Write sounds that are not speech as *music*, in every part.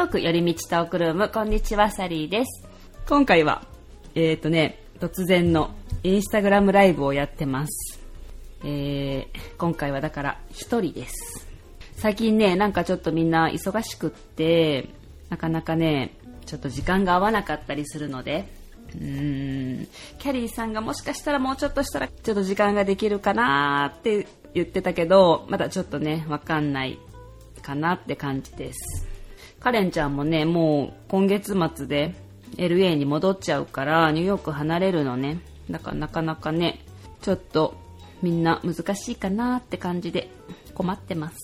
ヨーク寄り道トークルーム、こんにちは、サリーです。今回は、えっ、ー、とね、突然のインスタグラムライブをやってます。えー、今回はだから一人です。最近ね、なんかちょっとみんな忙しくって、なかなかね、ちょっと時間が合わなかったりするので、うーん、キャリーさんがもしかしたらもうちょっとしたらちょっと時間ができるかなって言ってたけど、まだちょっとね、わかんないかなって感じです。カレンちゃんもね、もう今月末で LA に戻っちゃうからニューヨーク離れるのね。だからなかなかね、ちょっとみんな難しいかなって感じで困ってます。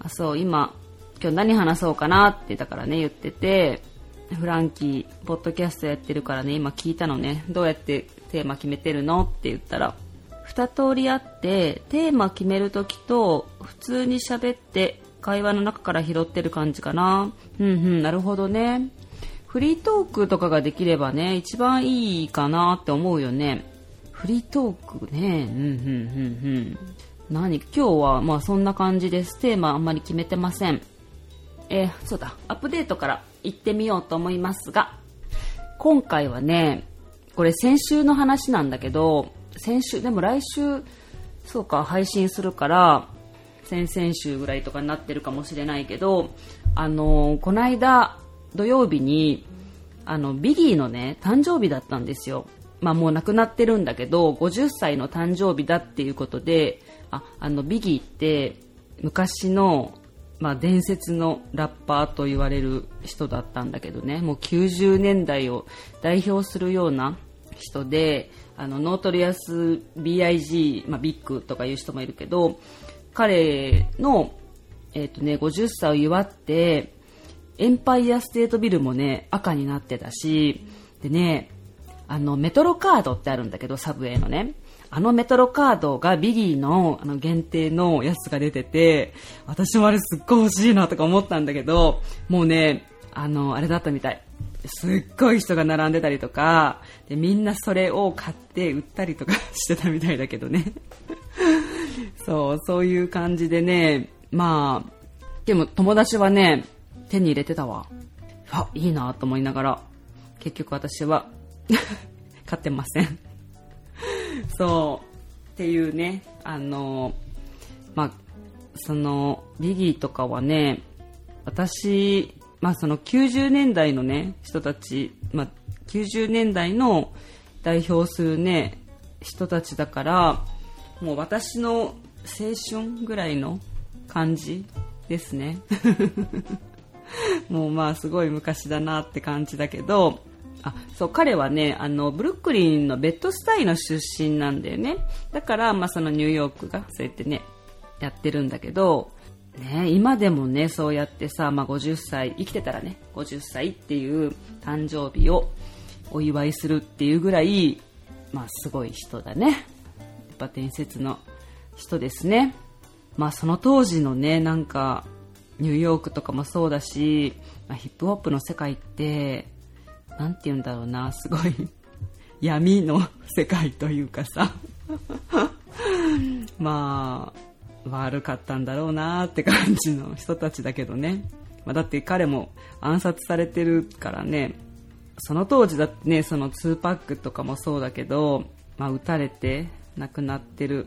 あ、そう、今、今日何話そうかなってだからね言ってて、フランキー、ポッドキャストやってるからね、今聞いたのね、どうやってテーマ決めてるのって言ったら、二通りあって、テーマ決めるときと、普通に喋って会話の中から拾ってる感じかな。うんうん、なるほどね。フリートークとかができればね、一番いいかなって思うよね。フリートークね、うんうんうんうん。何今日はまあそんな感じです。テーマあんまり決めてません。えー、そうだ、アップデートから行ってみようと思いますが、今回はね、これ先週の話なんだけど、先週、でも来週、そうか、配信するから、先々週ぐらいとかになってるかもしれないけど、あの、この間土曜日に、あの、ビギーのね、誕生日だったんですよ。まあもう亡くなってるんだけど、50歳の誕生日だっていうことで、あ、あの、ビギーって昔の、まあ伝説のラッパーと言われる人だったんだけどね、もう90年代を代表するような人で、あの、ノートリアス BIG、まあビッグとかいう人もいるけど、彼の、えっ、ー、とね、50歳を祝って、エンパイアステートビルもね、赤になってたし、でね、あの、メトロカードってあるんだけど、サブウェイのね。あのメトロカードがビギーのあの限定のやつが出てて、私もあれすっごい欲しいなとか思ったんだけど、もうね、あの、あれだったみたい。すっごい人が並んでたりとか、でみんなそれを買って売ったりとか *laughs* してたみたいだけどね。そう、そういう感じでね、まあ、でも友達はね、手に入れてたわ。あ、いいなと思いながら、結局私は *laughs* 買ってませんそう、っていうね、あの、まあ、その、ビギーとかはね、私、まあその90年代のね、人たち、まあ90年代の代表するね、人たちだから、もう私の青春ぐらいの感じですね。*laughs* もうまあすごい昔だなって感じだけどあそう彼はねあのブルックリンのベッドスタイの出身なんだよね。だから、まあ、そのニューヨークがそうやってねやってるんだけど、ね、今でもねそうやってさ、まあ、50歳生きてたらね50歳っていう誕生日をお祝いするっていうぐらい、まあ、すごい人だね。ぱ伝説の人ですね。まあその当時のね、なんかニューヨークとかもそうだし、まあ、ヒップホップの世界って、なんて言うんだろうな、すごい *laughs* 闇の世界というかさ *laughs* まあ、悪かったんだろうなって感じの人たちだけどね。まあ、だって彼も暗殺されてるからね、その当時だってね、その2パックとかもそうだけど、まあ、撃たれて亡くなってる。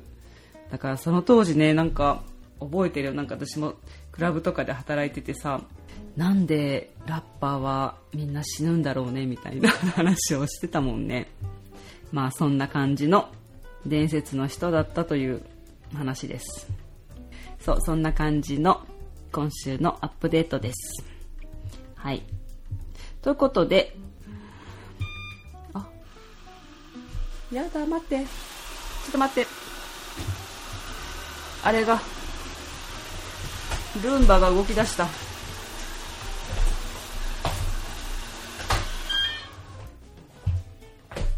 だからその当時ねなんか覚えてるよ。なんか私もクラブとかで働いててさなんでラッパーはみんな死ぬんだろうねみたいな話をしてたもんね。まあそんな感じの伝説の人だったという話です。そうそんな感じの今週のアップデートです。はい。ということであやだ待って。ょっと待って。あれがルンバが動き出した。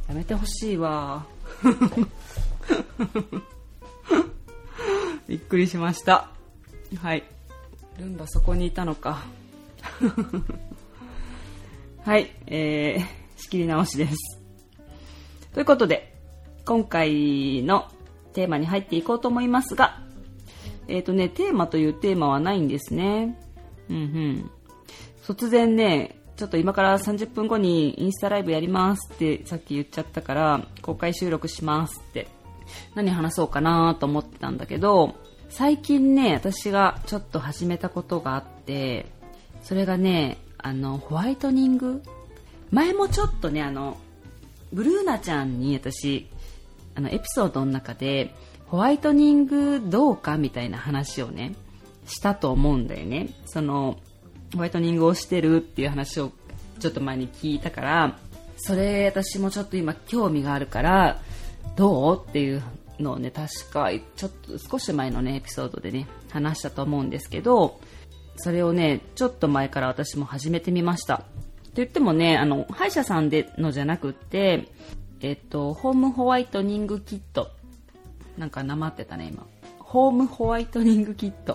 やめてほしいわ。*laughs* びっくりしました。はい。ルンバそこにいたのか。*laughs* はい。えー、仕切り直しです。ということで今回のテーマに入っていこうと思いますがえっ、ー、とね、テーマというテーマはないんですね。うんうん。突然ね、ちょっと今から30分後にインスタライブやりますってさっき言っちゃったから、公開収録しますって、何話そうかなと思ってたんだけど、最近ね、私がちょっと始めたことがあって、それがね、あの、ホワイトニング？前もちょっとね、あの、ブルーナちゃんに私、あの、エピソードの中で、ホワイトニングどうかみたいな話をね、したと思うんだよね。その、ホワイトニングをしてるっていう話をちょっと前に聞いたから、それ私もちょっと今興味があるから、どうっていうのをね、確か、ちょっと少し前のね、エピソードでね、話したと思うんですけど、それをね、ちょっと前から私も始めてみました。と言ってもね、あの、歯医者さんでのじゃなくって、えっと、ホームホワイトニングキット。なんかなまってたね、今。ホームホワイトニングキット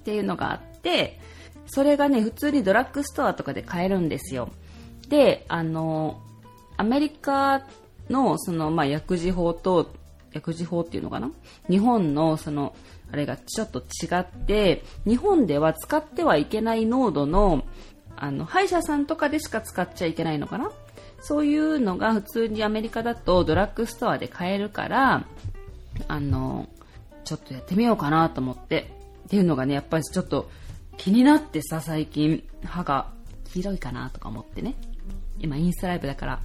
っていうのがあって、それがね、普通にドラッグストアとかで買えるんですよ。で、あの、アメリカの、その、まあ、薬事法と、薬事法っていうのかな？日本の、その、あれがちょっと違って、日本では使ってはいけない濃度の、あの、歯医者さんとかでしか使っちゃいけないのかな？そういうのが普通にアメリカだとドラッグストアで買えるから、あの、ちょっとやってみようかなと思って。っていうのがね、やっぱりちょっと気になってさ、最近歯が黄色いかなとか思ってね。今インスタライブだから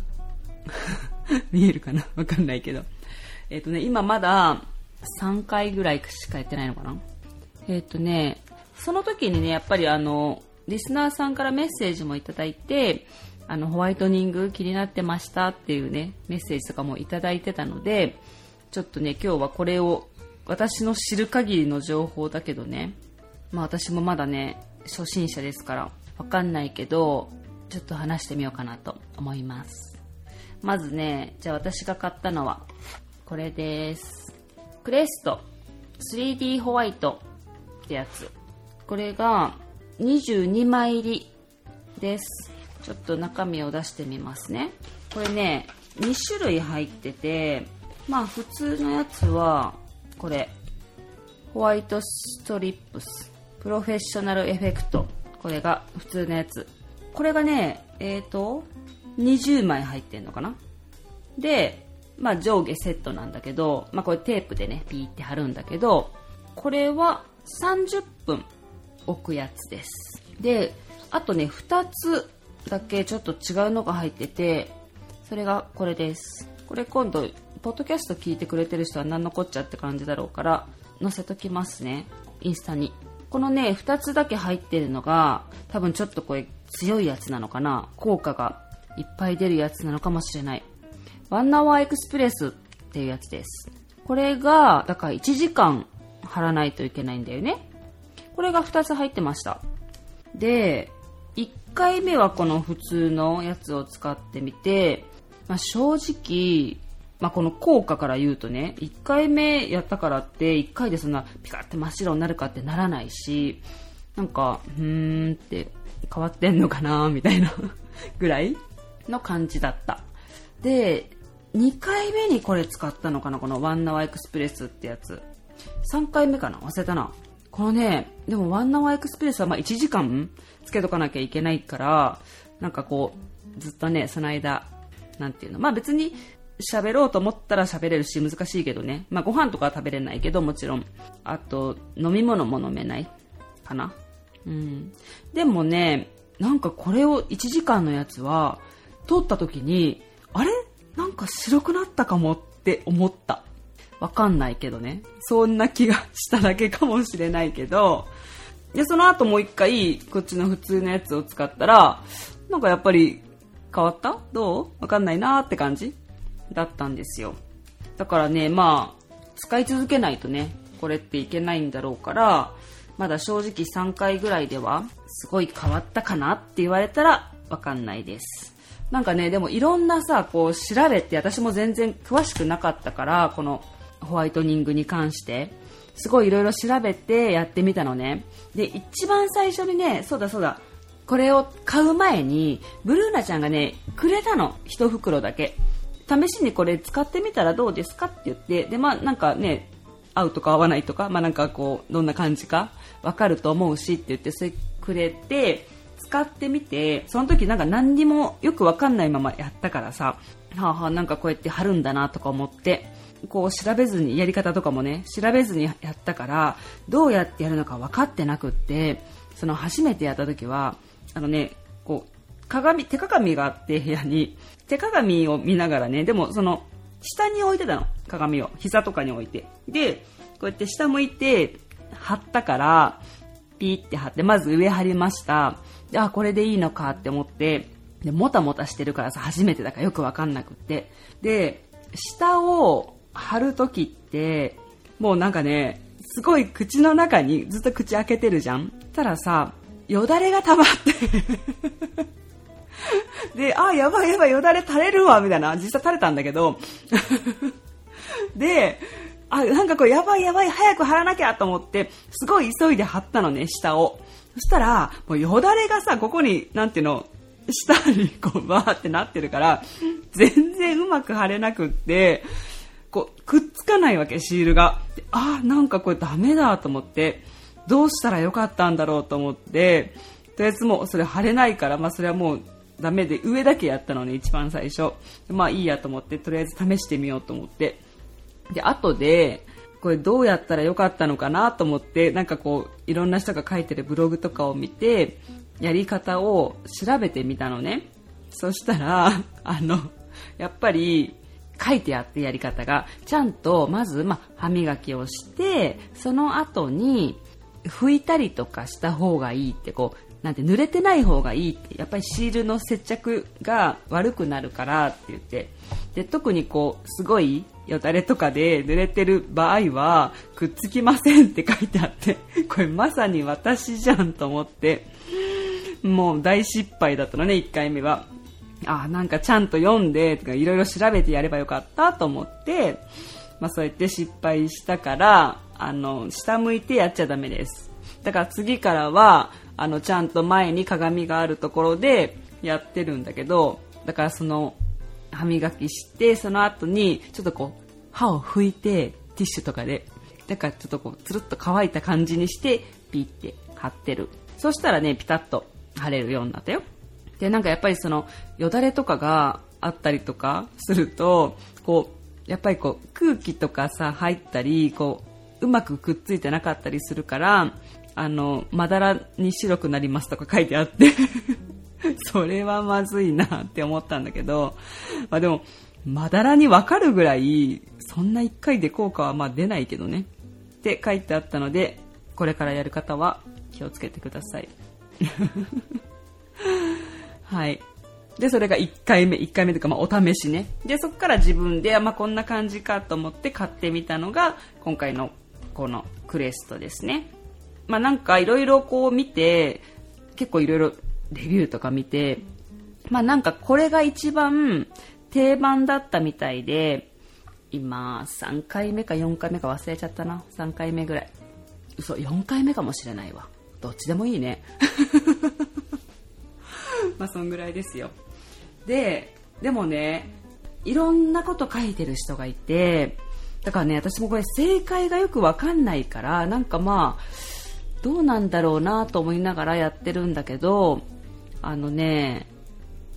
*laughs* 見えるかな？わかんないけど。えっ、ー、とね、今まだ3回ぐらいしかやってないのかな？えっ、ー、とね、その時にね、やっぱりあの、リスナーさんからメッセージもいただいて、あの、ホワイトニング気になってましたっていうね、メッセージとかもいただいてたので、ちょっとね、今日はこれを、私の知る限りの情報だけどね、まあ私もまだね、初心者ですから、わかんないけど、ちょっと話してみようかなと思います。まずね、じゃあ私が買ったのは、これです。クレスト 3D ホワイトってやつ。これが22枚入りです。ちょっと中身を出してみますね。これね、2種類入ってて、まあ普通のやつは、これ、ホワイトストリップス、プロフェッショナルエフェクト。これが普通のやつ。これがね、えっ、ー、と、20枚入ってんのかなで、まあ上下セットなんだけど、まあこれテープでね、ピーって貼るんだけど、これは30分置くやつです。で、あとね、2つだけちょっと違うのが入ってて、それがこれです。これ今度、ポッドキャスト聞いてくれてる人は何のこっちゃって感じだろうから、載せときますね。インスタに。このね、2つだけ入ってるのが、多分ちょっとこれ強いやつなのかな効果がいっぱい出るやつなのかもしれない。ワンナワーエクスプレスっていうやつです。これが、だから1時間貼らないといけないんだよね。これが2つ入ってました。で、1回目はこの普通のやつを使ってみて、まあ、正直、まあ、この効果から言うとね、1回目やったからって、1回でそんなピカって真っ白になるかってならないし、なんか、うーんって変わってんのかなみたいなぐらいの感じだった。で、2回目にこれ使ったのかなこのワンナワエクスプレスってやつ。3回目かな？忘れたな。このね、でもワンナワエクスプレスはま1時間つけとかなきゃいけないから、なんかこう、ずっとね、その間、なんていうの。まあ別に喋ろうと思ったら喋れるし難しいけどね。まあご飯とかは食べれないけどもちろん。あと、飲み物も飲めないかな。うん。でもね、なんかこれを1時間のやつは、通った時に、あれ？なんか白くなったかもって思った。わかんないけどね。そんな気がしただけかもしれないけど、で、その後もう一回、こっちの普通のやつを使ったら、なんかやっぱり変わった？どう？わかんないなーって感じ？だったんですよ。だからね、まあ、使い続けないとね、これっていけないんだろうから、まだ正直3回ぐらいでは、すごい変わったかなって言われたら、わかんないです。なんかね、でもいろんなさ、こう調べて、私も全然詳しくなかったから、このホワイトニングに関して、すごいいろいろ調べてやってみたのね。で、一番最初にね、そうだそうだ、これを買う前に、ブルーナちゃんがね、くれたの。一袋だけ。試しにこれ使ってみたらどうですかって言って、で、まあなんかね、合うとか合わないとか、まあなんかこう、どんな感じかわかると思うしって言って、それくれて、使ってみてその時なんか何にもよくわかんないままやったからさはあはあなんかこうやって貼るんだなとか思ってこう調べずにやり方とかもね調べずにやったからどうやってやるのか分かってなくってその初めてやった時はあのねこう鏡手鏡があって部屋に。手鏡を見ながらねでもその下に置いてたの。鏡を。膝とかに置いて。でこうやって下向いて貼ったからピーって貼ってまず上貼りました。であこれでいいのかって思ってでもたもたしてるからさ初めてだからよく分かんなくって。で下を貼る時ってもうなんかねすごい口の中にずっと口開けてるじゃんたらさよだれが溜まって *laughs* で、あ、やばいやばい、よだれ垂れるわ、みたいな。実際垂れたんだけど。*laughs* で、あ、なんかこう、やばいやばい、早く貼らなきゃと思って、すごい急いで貼ったのね、下を。そしたら、もうよだれがさ、ここに、なんていうの、下にこう、バーってなってるから、全然うまく貼れなくって、こう、くっつかないわけ、シールが。あ、なんかこれダメだと思って、どうしたらよかったんだろうと思って、とりあえずもうそれ貼れないから、まあそれはもうダメで上だけやったのね一番最初。まあいいやと思ってとりあえず試してみようと思って。で後でこれどうやったらよかったのかなと思ってなんかこういろんな人が書いてるブログとかを見てやり方を調べてみたのね。そしたらあのやっぱり書いてあってやり方が。ちゃんとまず、ま歯磨きをしてその後に拭いたりとかした方がいいってこうなんて濡れてない方がいいってやっぱりシールの接着が悪くなるからって言って。で特にこうすごいよだれとかで濡れてる場合はくっつきませんって書いてあってこれまさに私じゃんと思って。もう大失敗だったのね1回目は。あなんかちゃんと読んでとかいろいろ調べてやればよかったと思って、まあ、そうやって失敗したからあの下向いてやっちゃダメです。だから次からはあのちゃんと前に鏡があるところでやってるんだけどだからその歯磨きしてその後にちょっとこう歯を拭いてティッシュとかでだからちょっとこうつるっと乾いた感じにしてピッて貼ってる。そしたらねピタッと貼れるようになったよ。でなんかやっぱりそのよだれとかがあったりとかするとこうやっぱりこう空気とかさ入ったりこううまくくっついてなかったりするからあの、まだらに白くなりますとか書いてあって *laughs* それはまずいなって思ったんだけど、まあでも、まだらにわかるぐらい、そんな1回で効果はまあ出ないけどね。って書いてあったので、これからやる方は気をつけてください。はい。で、それが1回目、1回目というか、まあ、お試しね。で、そこから自分で、まあ、こんな感じかと思って買ってみたのが、今回のこのクレストですね。まあ、なんかいろいろこう見て結構いろいろレビューとか見て、まあ、なんかこれが一番定番だったみたいで今3回目か4回目か忘れちゃったな3回目ぐらい嘘4回目かもしれないわどっちでもいいねまあそんぐらいですよ。ででもねいろんなこと書いてる人がいてだからね私もこれ正解がよくわかんないからなんかまあどうなんだろうなと思いながらやってるんだけどあのね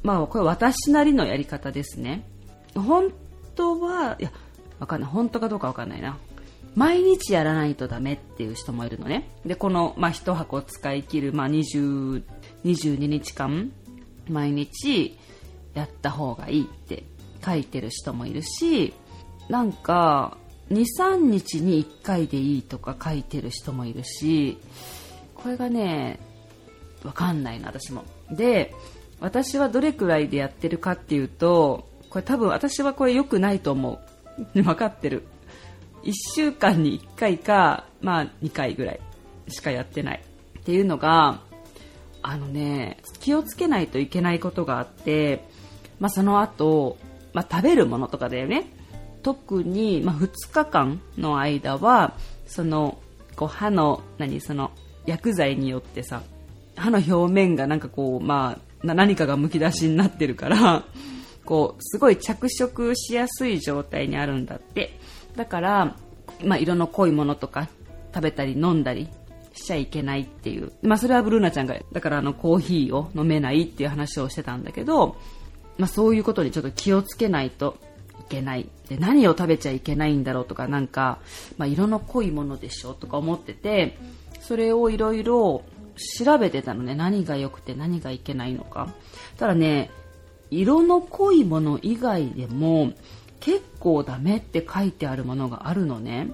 まあこれ私なりのやり方ですね。本当はいやわかんない。本当かどうかわかんないな。毎日やらないとダメっていう人もいるのね。でこの、まあ、1箱使い切る、まあ、20 22日間毎日やった方がいいって書いてる人もいるしなんか23日に1回でいいとか書いてる人もいるしこれがね分かんないな私も。で私はどれくらいでやってるかっていうとこれ多分私はこれ良くないと思う。*laughs* 分かってる。1週間に1回かまあ2回ぐらいしかやってない。っていうのがあのね気をつけないといけないことがあって、まあ、その後、まあ、食べるものとかだよね。特に、まあ、2日間の間はそのこう歯の何その薬剤によってさ歯の表面がなんかこう、まあ、何かがむき出しになってるからこうすごい着色しやすい状態にあるんだって。だから、まあ、色の濃いものとか食べたり飲んだりしちゃいけないっていう。まあそれはブルーナちゃんが、だからあのコーヒーを飲めないっていう話をしてたんだけど、まあそういうことにちょっと気をつけないといけない。で、何を食べちゃいけないんだろうとか、なんか、まあ色の濃いものでしょとか思ってて、それをいろいろ調べてたのね。何が良くて何がいけないのか。ただね、色の濃いもの以外でも結構ダメって書いてあるものがあるのね。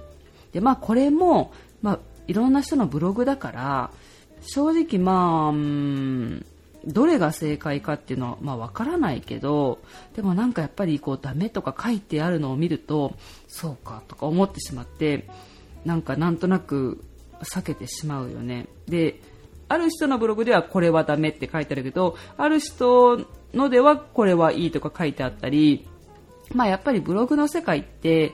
で、まあこれも、まあいろんな人のブログだから、正直まあ、どれが正解かっていうのはまあわからないけど、でもなんかやっぱりこうダメとか書いてあるのを見ると、そうかとか思ってしまって、なんかなんとなく避けてしまうよね。で、ある人のブログではこれはダメって書いてあるけど、ある人のではこれはいいとか書いてあったり、まあやっぱりブログの世界って、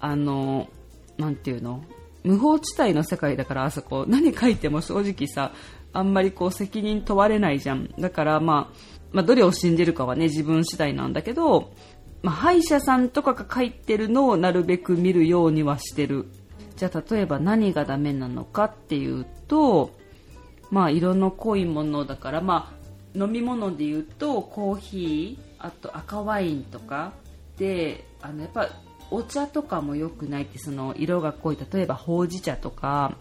あの、なんていうの？無法地帯の世界だからあそこ。何書いても正直さあんまりこう責任問われないじゃん。だからまあ、まあ、どれを信じるかはね自分次第なんだけど、まあ、歯医者さんとかが書いてるのをなるべく見るようにはしてる。じゃあ例えば何がダメなのかっていうとまあ色の濃いものだからまあ飲み物で言うとコーヒーあと赤ワインとかであのやっぱお茶とかも良くないってその色が濃い。例えばほうじ茶とか、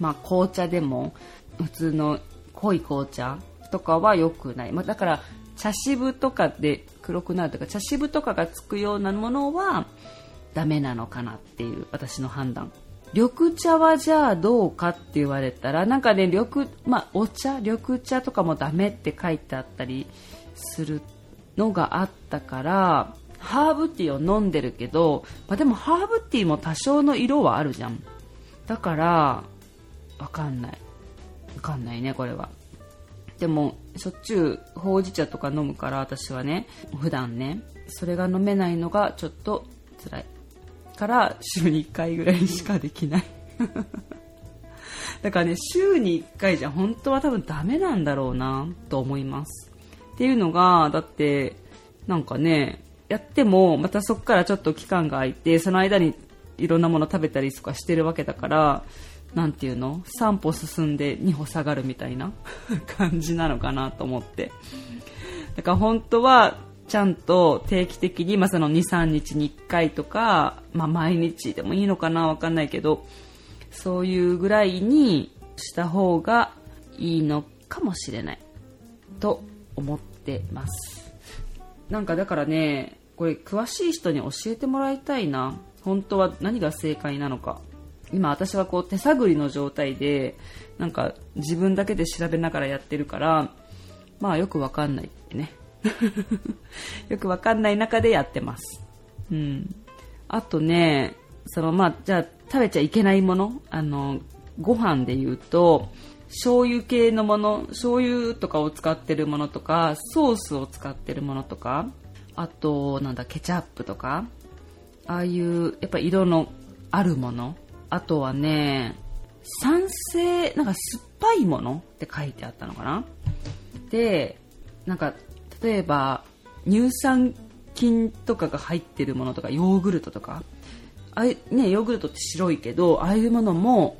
まあ、紅茶でも普通の濃い紅茶とかは良くない、まあ、だから茶渋とかで黒くなるとか茶渋とかがつくようなものはダメなのかなっていう私の判断。緑茶はじゃあどうかって言われたらなんかね緑、まあ、お茶緑茶とかもダメって書いてあったりするのがあったからハーブティーを飲んでるけど、まあ、でもハーブティーも多少の色はあるじゃん。だからわかんない。わかんないねこれは。でもしょっちゅうほうじ茶とか飲むから私はね普段ねそれが飲めないのがちょっと辛い。から週に1回ぐらいしかできない。*laughs* だからね週に1回じゃ本当は多分ダメなんだろうなと思います。っていうのがだってなんかねやってもまたそこからちょっと期間が空いてその間にいろんなもの食べたりとかしてるわけだから何ていうの？3歩進んで2歩下がるみたいな *laughs* 感じなのかなと思って。だから本当はちゃんと定期的に、まあ、その23日に1回とか、まあ、毎日でもいいのかなわかんないけどそういうぐらいにした方がいいのかもしれないと思ってます。なんかだからねこれ詳しい人に教えてもらいたいな。本当は何が正解なのか。今私はこう手探りの状態でなんか自分だけで調べながらやってるからまあよくわかんないってね。*laughs* よくわかんない中でやってます。うん。あとねそのまあじゃあ食べちゃいけないもの。あのご飯で言うと醤油系のもの醤油とかを使ってるものとかソースを使ってるものとか。あとなんだケチャップとかああいうやっぱ色のあるもの。あとはね酸性なんか酸っぱいものって書いてあったのかな。でなんか例えば乳酸菌とかが入ってるものとかヨーグルトとか。あねヨーグルトって白いけどああいうものも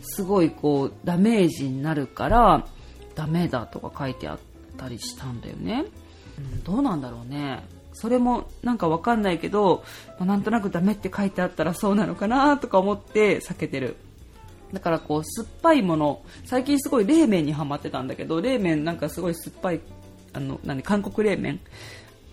すごいこうダメージになるからダメだとか書いてあったりしたんだよね。うん、どうなんだろうね。それもなんかわかんないけど、まあ、なんとなくダメって書いてあったらそうなのかなとか思って避けてる。だからこう酸っぱいもの最近すごい冷麺にはまってたんだけど冷麺なんかすごい酸っぱいあの何韓国冷麺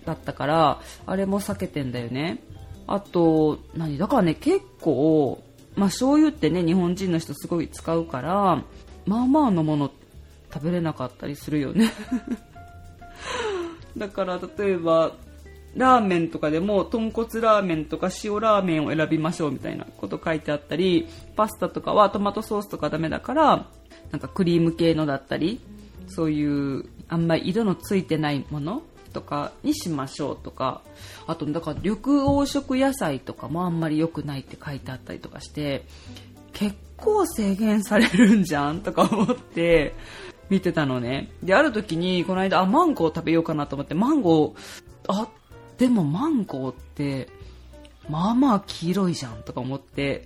だったからあれも避けてんだよね。あと何だからね結構まあ醤油ってね日本人の人すごい使うからまあまあのもの食べれなかったりするよね。*laughs* だから例えばラーメンとかでも豚骨ラーメンとか塩ラーメンを選びましょうみたいなこと書いてあったりパスタとかはトマトソースとかダメだからなんかクリーム系のだったりそういうあんまり色のついてないものとかにしましょうとかあとだから緑黄色野菜とかもあんまり良くないって書いてあったりとかして結構制限されるんじゃんとか思って見てたのね。で、ある時に、この間、あ、マンゴー食べようかなと思って、マンゴー、あ、でもマンゴーって、まあまあ黄色いじゃんとか思って、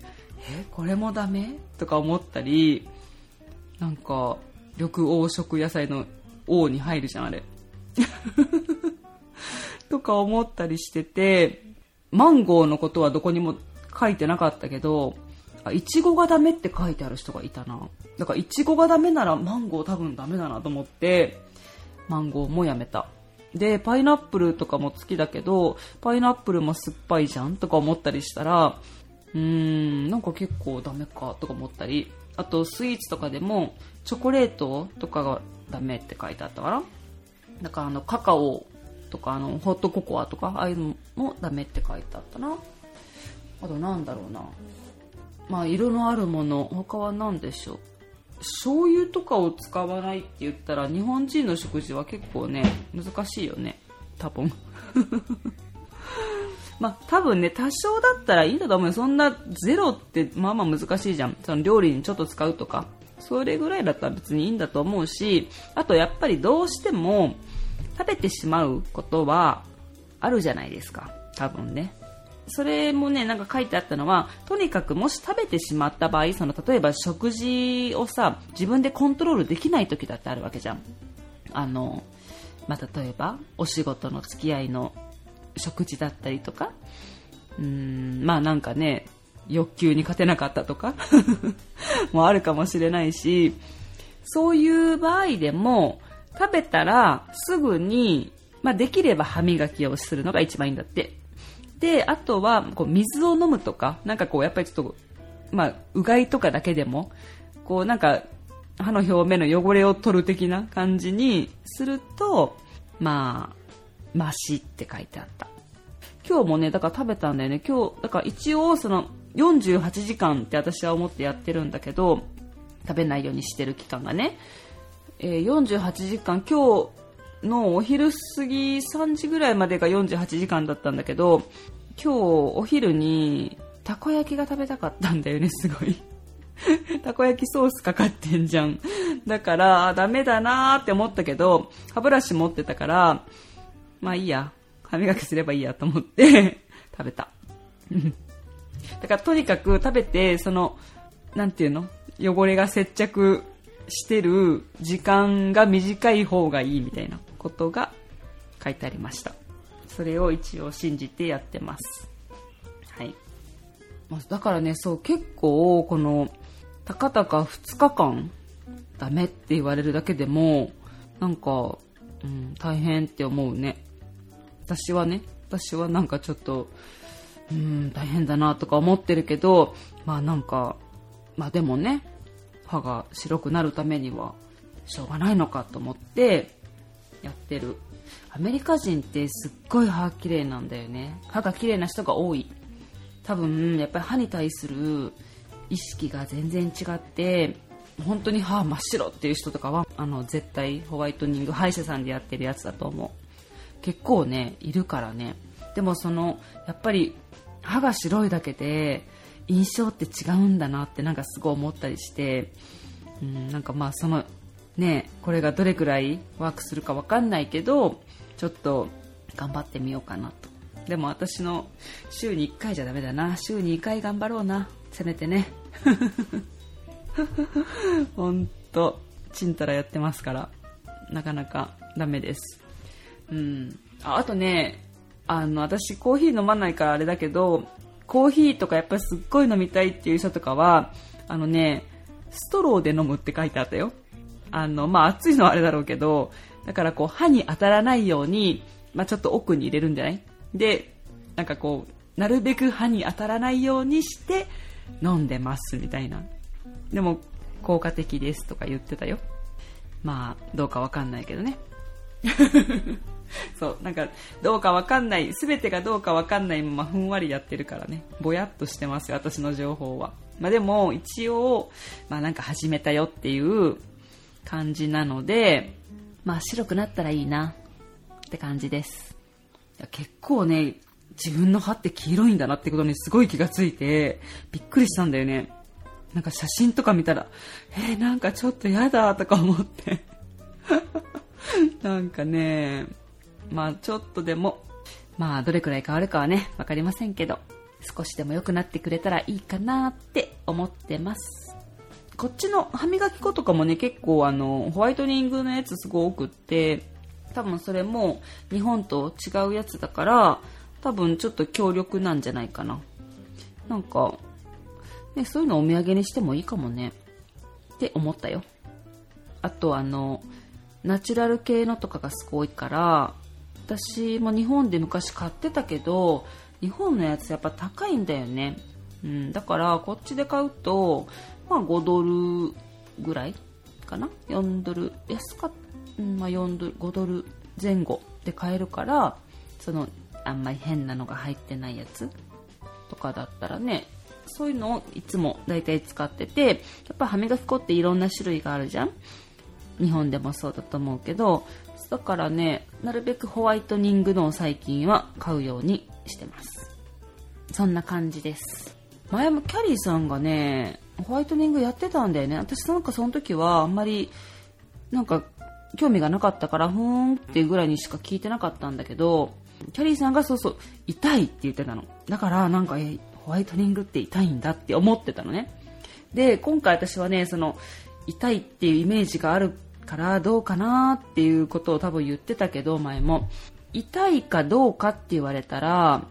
え、これもダメ？とか思ったり、なんか緑黄色野菜の王に入るじゃんあれ。*laughs* とか思ったりしててマンゴーのことはどこにも書いてなかったけどあいちごがダメって書いてある人がいたな。だからいちごがダメならマンゴー多分ダメだなと思ってマンゴーもやめた。でパイナップルとかも好きだけどパイナップルも酸っぱいじゃんとか思ったりしたらうーんなんか結構ダメかとか思ったりあとスイーツとかでもチョコレートとかがダメって書いてあったからだからあのカカオとかあのホットココアとかああいうのもダメって書いてあったな。あとなんだろうな。まあ色のあるもの他は何でしょう。醤油とかを使わないって言ったら日本人の食事は結構ね難しいよね。多分 *laughs* まあ多分ね多少だったらいいんだと思うよ。そんなゼロってまあまあ難しいじゃん。その料理にちょっと使うとか。それぐらいだったら別にいいんだと思うしあとやっぱりどうしても食べてしまうことはあるじゃないですか。多分ね。それもねなんか書いてあったのはとにかくもし食べてしまった場合その例えば食事をさ自分でコントロールできない時だってあるわけじゃん。あの、まあ、例えばお仕事の付き合いの食事だったりとか。うーんまあなんかね欲求に勝てなかったとか。*laughs* もあるかもしれないし。そういう場合でも食べたらすぐに、まあ、できれば歯磨きをするのが一番いいんだって。であとはこう水を飲むとかなんかこうやっぱりちょっと、まあ、うがいとかだけでもこうなんか歯の表面の汚れを取る的な感じにするとまあマシって書いてあった。今日もねだから食べたんだよね。今日だから一応その48時間って私は思ってやってるんだけど食べないようにしてる期間がね、えー48時間今日のお昼過ぎ3時ぐらいまでが48時間だったんだけど今日お昼にたこ焼きが食べたかったんだよね *laughs* すごい。たこ焼きソースかかってんじゃん。だからダメだなーって思ったけど歯ブラシ持ってたからまあいいや。歯磨きすればいいやと思って *laughs* 食べた。*laughs* だからとにかく食べてそのなんていうの？汚れが接着してる時間が短い方がいいみたいな。ことが書いてありました。それを一応信じてやってます。はい。まだからねそう結構このたかたか2日間ダメって言われるだけでもなんか、うん、大変って思うね。私はね私はなんかちょっとうん大変だなとか思ってるけどまあなんかまあでもね歯が白くなるためにはしょうがないのかと思ってやってる。アメリカ人ってすっごい歯綺麗なんだよね。歯が綺麗な人が多い。多分やっぱり歯に対する意識が全然違って本当に歯真っ白っていう人とかはあの絶対ホワイトニング歯医者さんでやってるやつだと思う。結構ねいるからね。でもそのやっぱり歯が白いだけで印象って違うんだなってなんかすごい思ったりしてうんなんかまあそのねこれがどれくらいワークするかわかんないけどちょっと頑張ってみようかなと。でも私の週に1回じゃダメだな。週に2回頑張ろうな。せめてね。*laughs* ほんとちんたらやってますから。なかなかダメです。うん。ああとねあの私コーヒー飲まないからあれだけどコーヒーとかやっぱりすっごい飲みたいっていう人とかはあのねストローで飲むって書いてあったよ。あのまあ熱いのはあれだろうけどだからこう歯に当たらないように、まあ、ちょっと奥に入れるんじゃない？でなんかこうなるべく歯に当たらないようにして飲んでますみたいな。でも効果的ですとか言ってたよ。まあどうかわかんないけどね。*laughs* そうなんかどうかわかんない全てがどうかわかんないままふんわりやってるからね。ぼやっとしてますよ私の情報は。まあでも一応まあなんか始めたよっていう感じなのでまあ白くなったらいいなって感じです。いや結構ね自分の歯って黄色いんだなってことにすごい気がついてびっくりしたんだよね。なんか写真とか見たらえー、なんかちょっとやだとか思って。*laughs* なんかねまあちょっとでもまあどれくらい変わるかはね分かりませんけど少しでも良くなってくれたらいいかなって思ってます。こっちの歯磨き粉とかもね結構あのホワイトニングのやつすごい多くって多分それも日本と違うやつだから多分ちょっと強力なんじゃないかな。なんか、ね、そういうのお土産にしてもいいかもね。って思ったよ。あとあのナチュラル系のとかがすごいから私も日本で昔買ってたけど日本のやつやっぱ高いんだよね、うん、だからこっちで買うと、まあ、5ドルぐらいかな？4ドル。安かった、まあ、4ドル。5ドル前後で買えるからそのあんまり変なのが入ってないやつとかだったらねそういうのをいつも大体使っててやっぱ歯磨き粉っていろんな種類があるじゃん？日本でもそうだと思うけどだからねなるべくホワイトニングのを最近は買うようにしてます。そんな感じです。前もキャリーさんがねホワイトニングやってたんだよね。私なんかその時はあんまりなんか興味がなかったからふーんっていうぐらいにしか聞いてなかったんだけどキャリーさんがそうそう痛いって言ってたの。だからなんかホワイトニングって痛いんだって思ってたのね。で今回私はねその痛いっていうイメージがあるからどうかなっていうことを多分言ってたけど前も。痛いかどうかって言われたら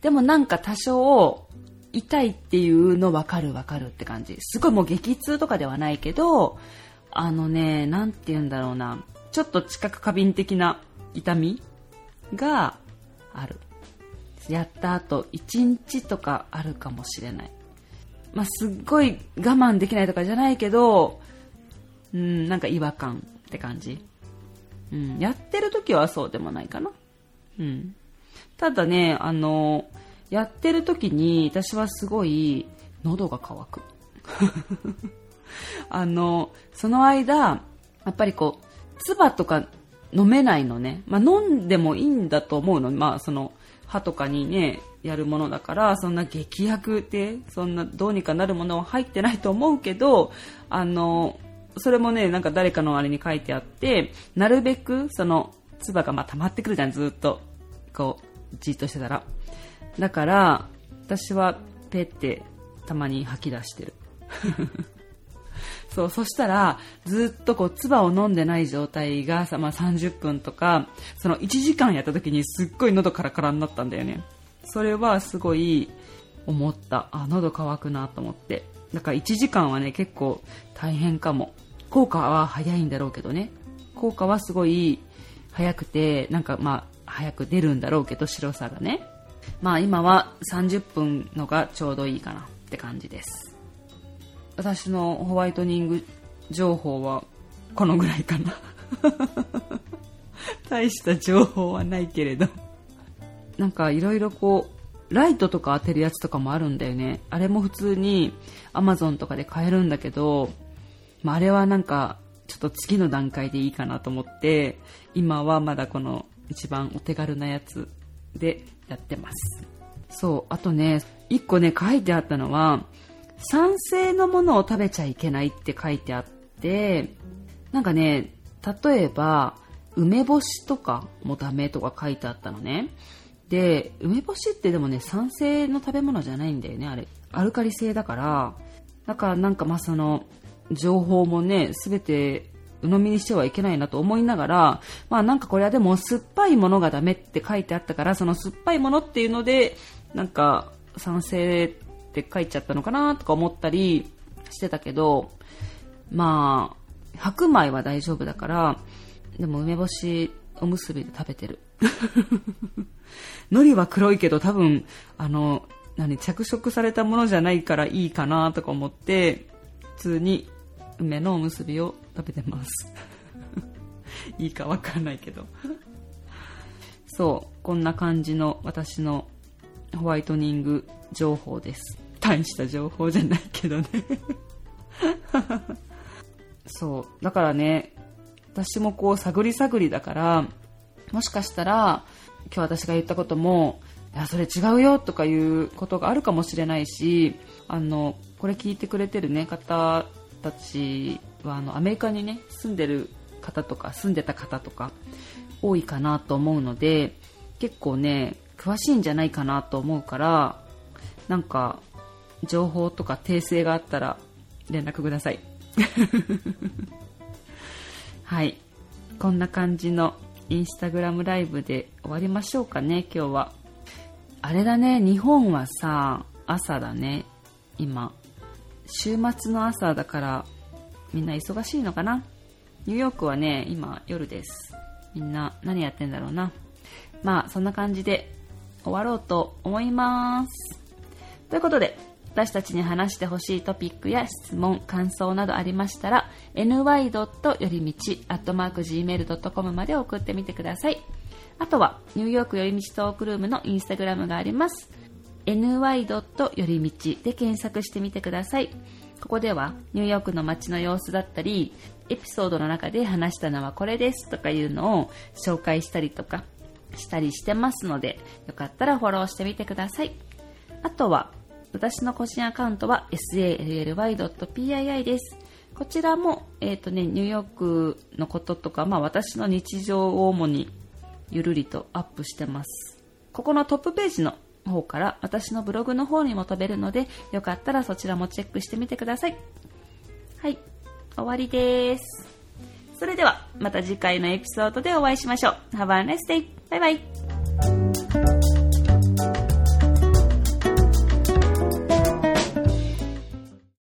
でもなんか多少痛いっていうの分かる分かるって感じすごいもう激痛とかではないけどあのね何て言うんだろうなちょっと知覚過敏的な痛みがあるやった後1日とかあるかもしれないまあ、すっごい我慢できないとかじゃないけどうん、なんか違和感って感じ。うん、やってる時はそうでもないかな。うん。ただね、あの、やってる時に私はすごい喉が渇く。*laughs* あの、その間、やっぱりこう、唾とか飲めないのね。まあ、飲んでもいいんだと思うの。まあ、その、歯とかにね、やるものだから、そんな劇薬で、そんなどうにかなるものは入ってないと思うけど、あの、それもね、なんか誰かのあれに書いてあって、なるべく、その、唾がま溜まってくるじゃん、ずっと。こう、じっとしてたら。だから、私は、ペってたまに吐き出してる。*laughs* そう、そしたら、ずっとこう、唾を飲んでない状態がさ、まあ、30分とか、その1時間やった時にすっごい喉カラカラになったんだよね。それはすごい思った。あ、喉乾くなと思って。だから1時間はね、結構大変かも。効果は早いんだろうけどね効果はすごい早くてなんかまあ早く出るんだろうけど白さがねまあ今は30分のがちょうどいいかなって感じです。私のホワイトニング情報はこのぐらいかな。*laughs* 大した情報はないけれど。なんかいろいろこうライトとか当てるやつとかもあるんだよね。あれも普通に Amazon とかで買えるんだけどまあ、あれはなんかちょっと次の段階でいいかなと思って今はまだこの一番お手軽なやつでやってます。そうあとね1個ね書いてあったのは酸性のものを食べちゃいけないって書いてあってなんかね例えば梅干しとかもダメとか書いてあったのね。で梅干しってでもね酸性の食べ物じゃないんだよねあれ。アルカリ性だから。だからなんかまあその情報もね、すべて鵜呑みにしてはいけないなと思いながら、まあなんかこれはでも酸っぱいものがダメって書いてあったから、その酸っぱいものっていうので、なんか賛成って書いちゃったのかなとか思ったりしてたけど、まあ、白米は大丈夫だから、でも梅干しおむすびで食べてる。*laughs* 海苔は黒いけど多分、あの、何、着色されたものじゃないからいいかなとか思って、普通に梅のおむすびを食べてます。*laughs* いいかわかんないけど。そうこんな感じの私のホワイトニング情報です。大した情報じゃないけどね。*laughs* そうだからね私もこう探り探りだからもしかしたら今日私が言ったこともいやそれ違うよとかいうことがあるかもしれないしあのこれ聞いてくれてる、ね、方たちはあのアメリカにね住んでる方とか住んでた方とか多いかなと思うので結構ね詳しいんじゃないかなと思うからなんか情報とか訂正があったら連絡ください *laughs* はい。こんな感じのインスタグラムライブで終わりましょうかね、今日は。あれだね、日本はさ、朝だね、今。週末の朝だから、みんな忙しいのかな？ニューヨークはね、今夜です。みんな何やってんだろうな？まあ、そんな感じで終わろうと思います。ということで、私たちに話してほしいトピックや質問、感想などありましたら、ny. よりみち .gmail.com まで送ってみてください。あとは、ニューヨークよりみちトークルームのインスタグラムがあります。Ny. よりみちで検索してみてください。ここでは、ニューヨークの街の様子だったり、エピソードの中で話したのはこれですとかいうのを紹介したりとかしたりしてますので、よかったらフォローしてみてください。あとは、私の個人アカウントは sally.pii です。こちらも、えっ、とね、ニューヨークのこととか、まあ私の日常を主にゆるりとアップしてます。ここのトップページの方から私のブログの方にも飛べるので、よかったらそちらもチェックしてみてください。はい、終わりです。それでは、また次回のエピソードでお会いしましょう。Have a nice day! バイバイ